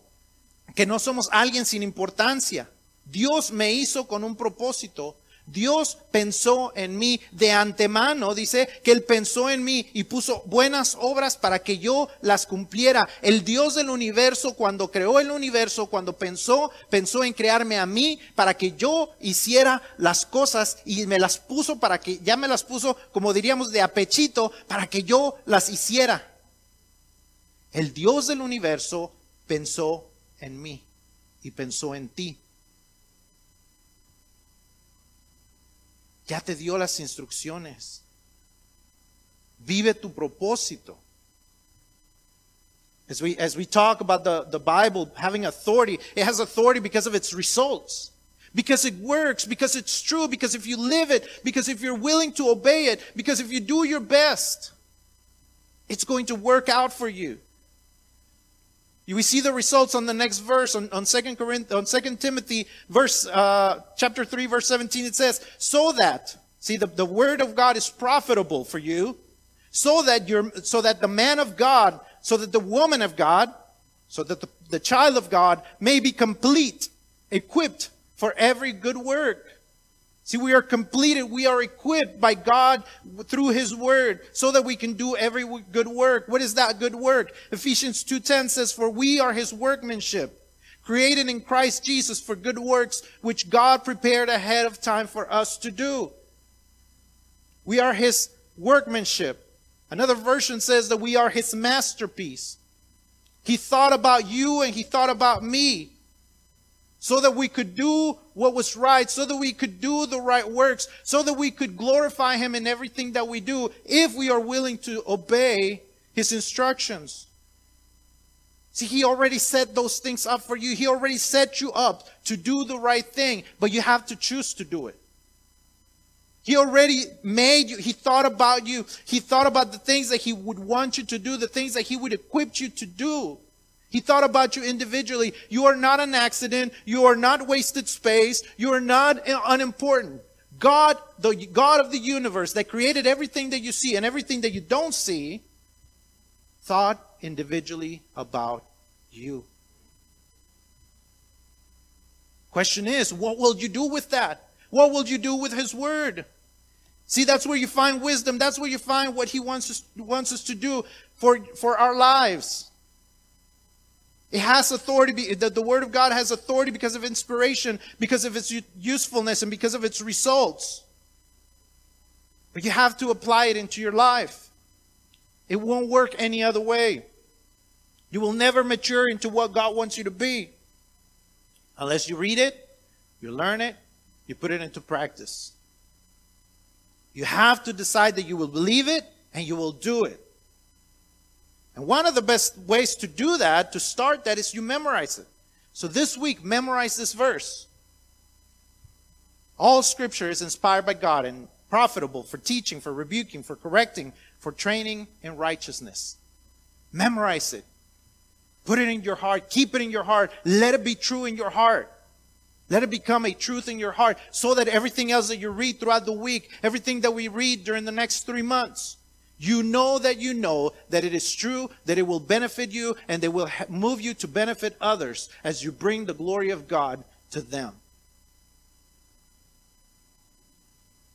que no somos alguien sin importancia. Dios me hizo con un propósito. Dios pensó en mí de antemano, dice que Él pensó en mí y puso buenas obras para que yo las cumpliera. El Dios del universo, cuando creó el universo, cuando pensó, pensó en crearme a mí para que yo hiciera las cosas y me las puso para que, ya me las puso, como diríamos, de apechito, para que yo las hiciera. El Dios del universo pensó en mí y pensó en ti. Ya te dio las instrucciones. Vive tu propósito. As we, as we talk about the, the Bible having authority, it has authority because of its results. Because it works, because it's true, because if you live it, because if you're willing to obey it, because if you do your best, it's going to work out for you. We see the results on the next verse on, on second Corinth, on second Timothy verse, uh, chapter 3 verse 17. It says, so that, see the, the word of God is profitable for you, so that you're, so that the man of God, so that the woman of God, so that the, the child of God may be complete, equipped for every good work. See, we are completed. We are equipped by God through His Word so that we can do every good work. What is that good work? Ephesians 2.10 says, For we are His workmanship, created in Christ Jesus for good works, which God prepared ahead of time for us to do. We are His workmanship. Another version says that we are His masterpiece. He thought about you and He thought about me so that we could do what was right, so that we could do the right works, so that we could glorify Him in everything that we do if we are willing to obey His instructions. See, He already set those things up for you. He already set you up to do the right thing, but you have to choose to do it. He already made you. He thought about you. He thought about the things that He would want you to do, the things that He would equip you to do. He thought about you individually. You are not an accident. You are not wasted space. You are not uh, unimportant. God, the God of the universe that created everything that you see and everything that you don't see, thought individually about you. Question is, what will you do with that? What will you do with His Word? See, that's where you find wisdom. That's where you find what He wants us, wants us to do for, for our lives. It has authority. The, the Word of God has authority because of inspiration, because of its usefulness, and because of its results. But you have to apply it into your life. It won't work any other way. You will never mature into what God wants you to be unless you read it, you learn it, you put it into practice. You have to decide that you will believe it and you will do it. And one of the best ways to do that, to start that, is you memorize it. So this week, memorize this verse. All scripture is inspired by God and profitable for teaching, for rebuking, for correcting, for training in righteousness. Memorize it. Put it in your heart. Keep it in your heart. Let it be true in your heart. Let it become a truth in your heart so that everything else that you read throughout the week, everything that we read during the next three months, you know that you know that it is true, that it will benefit you, and it will move you to benefit others as you bring the glory of God to them.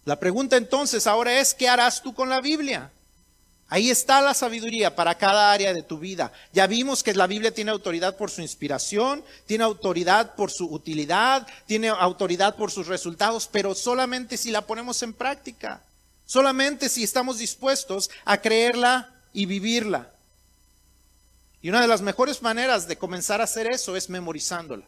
La pregunta entonces ahora es, ¿qué harás tú con la Biblia? Ahí está la sabiduría para cada área de tu vida. Ya vimos que la Biblia tiene autoridad por su inspiración, tiene autoridad por su utilidad, tiene autoridad por sus resultados, pero solamente si la ponemos en práctica. Solamente si estamos dispuestos a creerla y vivirla. Y una de las mejores maneras de comenzar a hacer eso es memorizándola.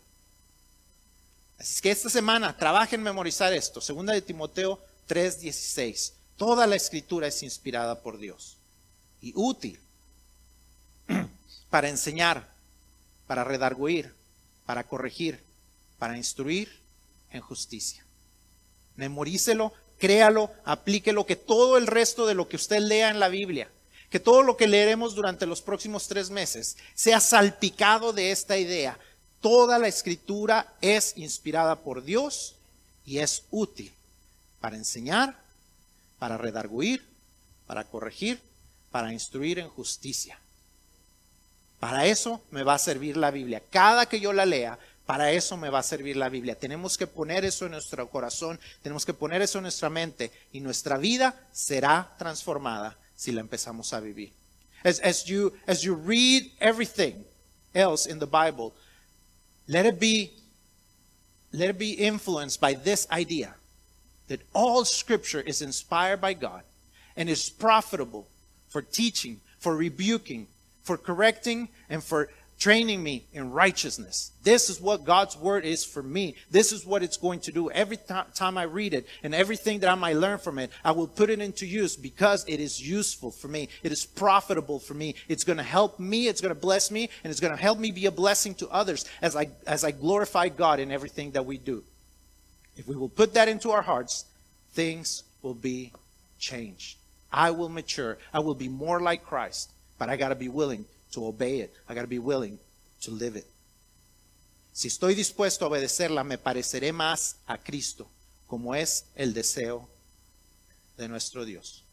Así que esta semana trabajen en memorizar esto. Segunda de Timoteo 3:16. Toda la escritura es inspirada por Dios y útil para enseñar, para redarguir, para corregir, para instruir en justicia. Memorícelo, créalo, aplíquelo, que todo el resto de lo que usted lea en la Biblia, que todo lo que leeremos durante los próximos tres meses sea salpicado de esta idea. Toda la escritura es inspirada por Dios y es útil para enseñar, para redarguir, para corregir, para instruir en justicia. Para eso me va a servir la Biblia. Cada que yo la lea, para eso me va a servir la Biblia. Tenemos que poner eso en nuestro corazón, tenemos que poner eso en nuestra mente y nuestra vida será transformada si la empezamos a vivir. As, you, as you read everything else in the Bible, let it be, let it be influenced by this idea that all scripture is inspired by God and is profitable for teaching, for rebuking, for correcting, and for training me in righteousness. This is what God's word is for me. This is what it's going to do. Every time I read it and everything that I might learn from it, I will put it into use because it is useful for me. It is profitable for me. It's going to help me. It's going to bless me and it's going to help me be a blessing to others as I, as I glorify God in everything that we do. If we will put that into our hearts, things will be changed. I will mature. I will be more like Christ, but I got to be willing to obey it. I got to be willing to live it. Si estoy dispuesto a obedecerla, me pareceré más a Cristo, como es el deseo de nuestro Dios.